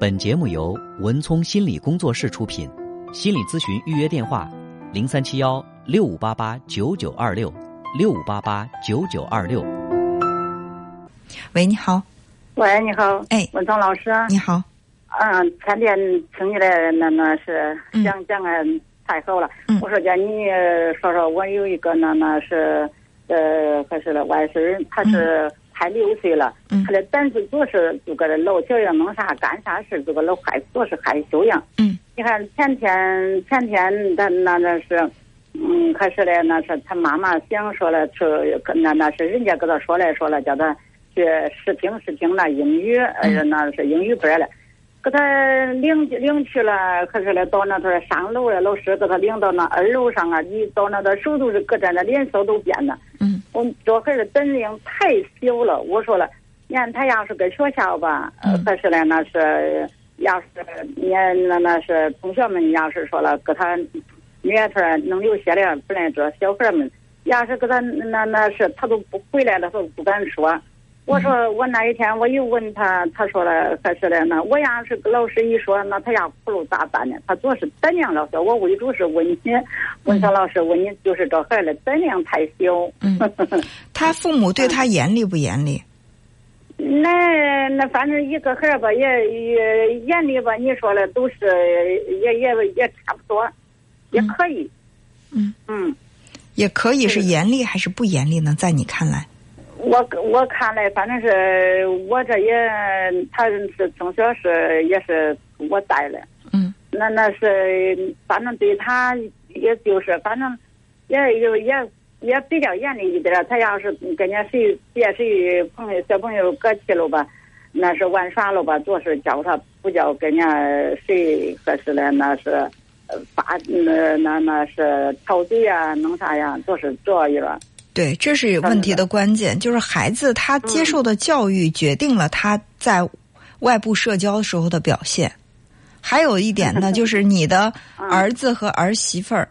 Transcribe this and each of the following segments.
本节目由文聪心理工作室出品，心理咨询预约电话：零三七幺六五八八九九二六六五八八九九二六。喂，你好，喂，你好，哎。文聪老师，你好，嗯，前天听你的那那是嗯。讲讲啊，太好了。嗯。我说叫你说说，我有一个那那是呃，还是了外孙儿，他是快六岁了，嗯他的胆子总是就搁这老小样，弄啥干啥事，就搁老害，总是害羞样。嗯你看前天前天他那那是，嗯，可是嘞，那是他妈妈想说了，是那那是人家给他说来说了，叫他去试听试听那英语，呃，那是英语班了，给他领领去了，可是嘞到那头儿上楼了，老师给他领到那二楼上啊，一到那个手都是搁着那脸色都变了。嗯我们这孩子本领太小了，我说了，你看他要是搁学校吧，呃嗯可是呢，那是要是你那那是同学们要是说了，给他女儿头儿能留下来，不来这小孩们要是给他那那是他都不回来了，他都不敢说。我说我那一天我又问他，他说了还是的那我要是跟老师一说，那他家葫芦咋办呢？他总是胆量老小。我为主是问你，问小老师问你，就是这孩子胆量太小。嗯，他父母对他严厉不严厉？那那反正一个孩儿吧，也也严厉吧，你说了都是也也也差不多，也可以。嗯嗯，也可以是是严厉还是不严厉呢？在你看来，我我看来，反正是我这也，他是从小是也是我带的，嗯那那是反正对他也就是反正也有也也比较严厉一点儿。他要是跟人家谁别谁朋友小朋友搁去了吧，那是玩耍了吧，做是教他不叫跟人家谁合适的，那是呃发那那那是吵嘴呀，弄啥呀，都是这一个。对，这是问题的关键，就是孩子他接受的教育决定了他在外部社交时候的表现。还有一点呢，就是你的儿子和儿媳妇儿，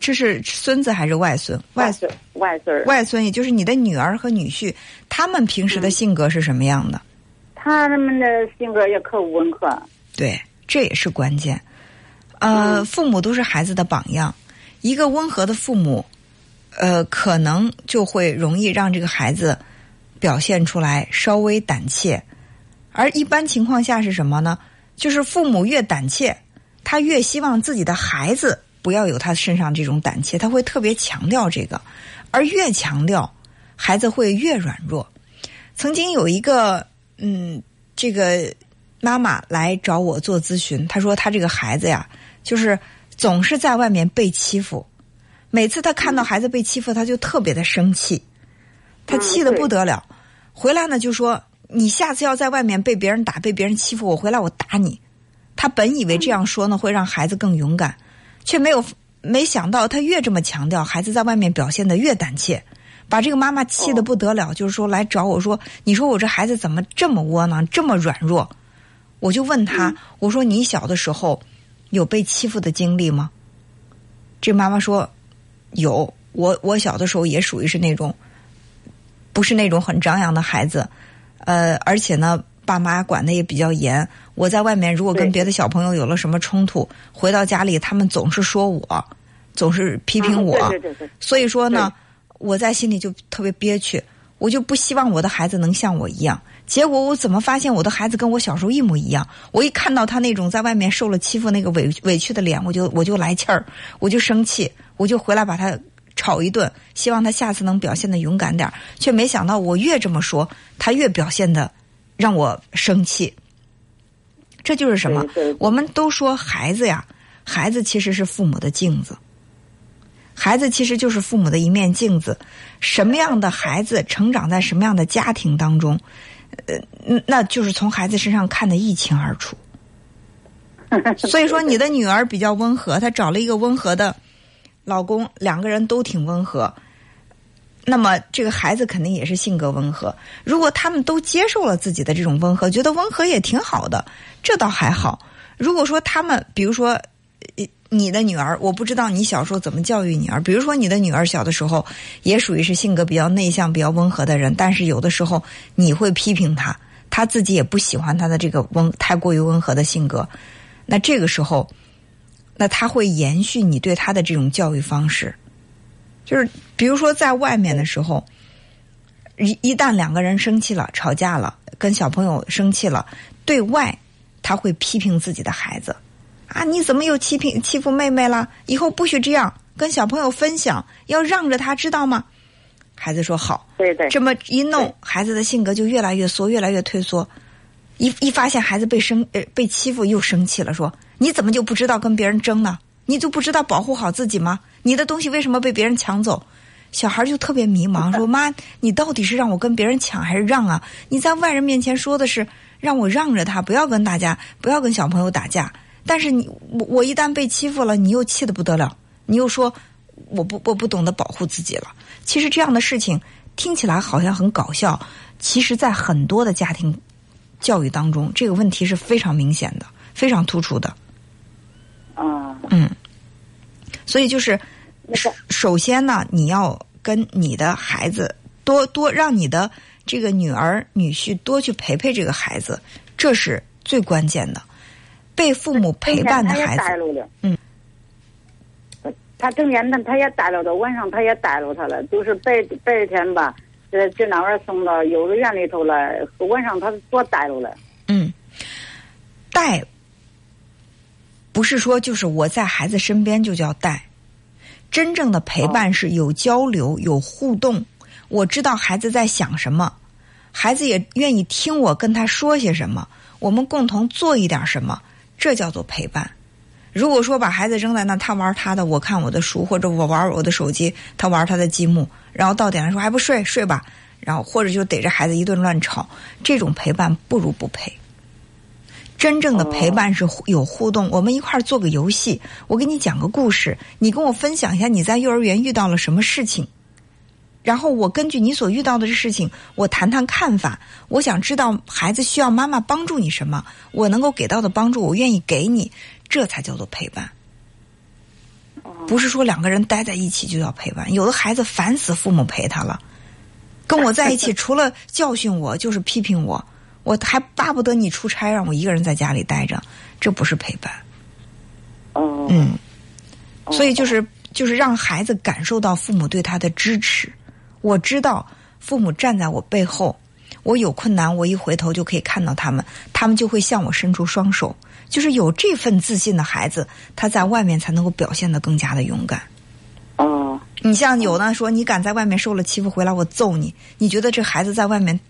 这是孙子还是外孙？外孙外孙，外孙，也就是你的女儿和女婿，他们平时的性格是什么样的？他们的性格也可温和。对，这也是关键。呃，嗯父母都是孩子的榜样，一个温和的父母，呃，可能就会容易让这个孩子表现出来稍微胆怯，而一般情况下是什么呢？就是父母越胆怯，他越希望自己的孩子不要有他身上这种胆怯，他会特别强调这个，而越强调，孩子会越软弱。曾经有一个嗯，这个妈妈来找我做咨询，她说她这个孩子呀，就是总是在外面被欺负，每次他看到孩子被欺负，他就特别的生气，他气得不得了，回来呢就说你下次要在外面被别人打、被别人欺负，我回来我打你。他本以为这样说呢会让孩子更勇敢，却没有没想到他越这么强调，孩子在外面表现的越胆怯。把这个妈妈气得不得了，就是说来找我说：“你说我这孩子怎么这么窝囊，这么软弱？”我就问他：“我说你小的时候有被欺负的经历吗？”这妈妈说：“有，我我小的时候也属于是那种，不是那种很张扬的孩子，呃，而且呢，爸妈管的也比较严。我在外面如果跟别的小朋友有了什么冲突，回到家里他们总是说我，总是批评我。嗯对对对对，所以说呢，我在心里就特别憋屈，我就不希望我的孩子能像我一样。结果我怎么发现我的孩子跟我小时候一模一样？我一看到他那种在外面受了欺负那个委委屈的脸，我就我就来气儿，我就生气，我就回来把他吵一顿，希望他下次能表现的勇敢点儿。却没想到我越这么说，他越表现的让我生气。这就是什么？我们都说孩子呀，孩子其实是父母的镜子。孩子其实就是父母的一面镜子，什么样的孩子成长在什么样的家庭当中，呃，嗯那就是从孩子身上看得一清二楚。所以说，你的女儿比较温和，她找了一个温和的老公，两个人都挺温和。那么，这个孩子肯定也是性格温和。如果他们都接受了自己的这种温和，觉得温和也挺好的，这倒还好。如果说他们，比如说，呃你的女儿，我不知道你小时候怎么教育女儿。比如说，你的女儿小的时候也属于是性格比较内向、比较温和的人，但是有的时候你会批评她，他自己也不喜欢他的这个温太过于温和的性格，那这个时候，那他会延续你对他的这种教育方式，就是比如说在外面的时候，一一旦两个人生气了、吵架了，跟小朋友生气了，对外他会批评自己的孩子。啊！你怎么又欺骗欺负妹妹了？以后不许这样跟小朋友分享，要让着他，知道吗？孩子说好。对对。这么一弄，孩子的性格就越来越缩，越来越退缩。一一发现孩子被生呃被欺负，又生气了，说：“你怎么就不知道跟别人争呢？你就不知道保护好自己吗？你的东西为什么被别人抢走？”小孩就特别迷茫，说：“ 妈，你到底是让我跟别人抢还是让啊？你在外人面前说的是让我让着他，不要跟大家，不要跟小朋友打架。”但是你我我一旦被欺负了，你又气得不得了，你又说我不我不懂得保护自己了。其实这样的事情听起来好像很搞笑，其实，在很多的家庭教育当中，这个问题是非常明显的，非常突出的。啊，嗯，所以就是首先呢，你要跟你的孩子多多让你的这个女儿女婿多去陪陪这个孩子，这是最关键的。被父母陪伴的孩子，嗯，他整天他他也带着他，晚上他也带着他了，就是白白天吧，呃，这那玩意送到幼儿园里头了，晚上他多带着了。嗯，带不是说就是我在孩子身边就叫带，真正的陪伴是有交流、有互动。我知道孩子在想什么，孩子也愿意听我跟他说些什么，我们共同做一点什么。这叫做陪伴。如果说把孩子扔在那，他玩他的，我看我的书，或者我玩我的手机，他玩他的积木，然后到点了说还不睡，睡吧，然后或者就逮着孩子一顿乱吵，这种陪伴不如不陪。真正的陪伴是有互动，我们一块儿做个游戏，我给你讲个故事，你跟我分享一下你在幼儿园遇到了什么事情。然后我根据你所遇到的事情，我谈谈看法。我想知道孩子需要妈妈帮助你什么，我能够给到的帮助，我愿意给你，这才叫做陪伴。不是说两个人待在一起就要陪伴。有的孩子烦死父母陪他了，跟我在一起除了教训我就是批评我，我还巴不得你出差让我一个人在家里待着，这不是陪伴。哦，嗯，所以就是就是让孩子感受到父母对他的支持。我知道父母站在我背后，我有困难，我一回头就可以看到他们，他们就会向我伸出双手。就是有这份自信的孩子，他在外面才能够表现得更加的勇敢。哦，你像有的说，你敢在外面受了欺负回来，我揍你。你觉得这孩子在外面，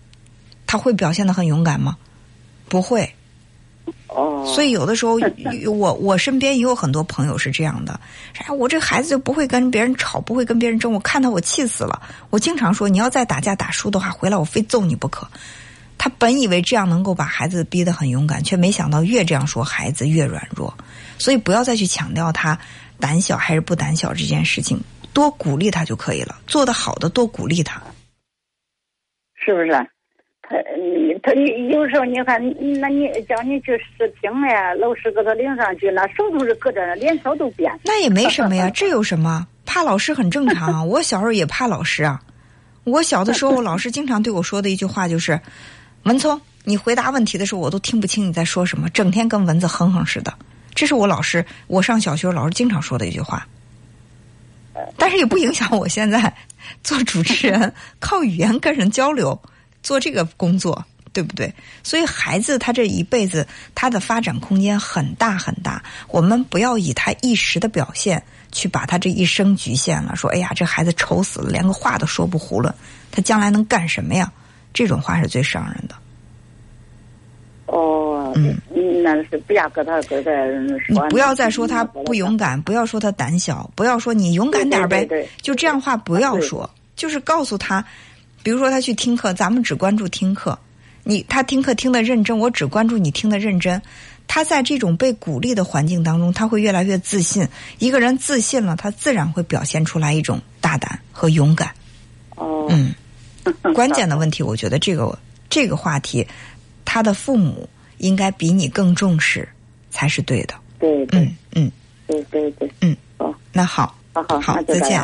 他会表现得很勇敢吗？不会。哦，所以有的时候，我我身边也有很多朋友是这样的。哎，我这孩子就不会跟别人吵，不会跟别人争。我看他，我气死了。我经常说，你要再打架打输的话，回来我非揍你不可。他本以为这样能够把孩子逼得很勇敢，却没想到越这样说，孩子越软弱。所以不要再去强调他胆小还是不胆小这件事情，多鼓励他就可以了。做得好的多鼓励他，是不是？他他有时候你看，那你叫你去试听呀，老师给他领上去，那手都是搁着，脸色都变。那也没什么呀，这有什么？怕老师很正常。我小时候也怕老师啊。我小的时候，老师经常对我说的一句话就是：“文聪，你回答问题的时候，我都听不清你在说什么，整天跟蚊子哼哼似的。”这是我老师，我上小学老师经常说的一句话。但是也不影响我现在做主持人，靠语言跟人交流。做这个工作，对不对？所以孩子他这一辈子他的发展空间很大很大。我们不要以他一时的表现去把他这一生局限了。说哎呀，这孩子愁死了，连个话都说不囫囵，他将来能干什么呀？这种话是最伤人的。哦，嗯，那是不要跟他跟他说。不要再说他不勇敢，不要说他胆小，不要说你勇敢点呗。就这样话不要说，就是告诉他。比如说，他去听课，咱们只关注听课。你他听课听得认真，我只关注你听得认真。他在这种被鼓励的环境当中，他会越来越自信。一个人自信了，他自然会表现出来一种大胆和勇敢。哦，嗯，关键的问题，我觉得这个这个话题，他的父母应该比你更重视，才是对的。对，嗯嗯，对对对，嗯，哦，那好，好好好，再见。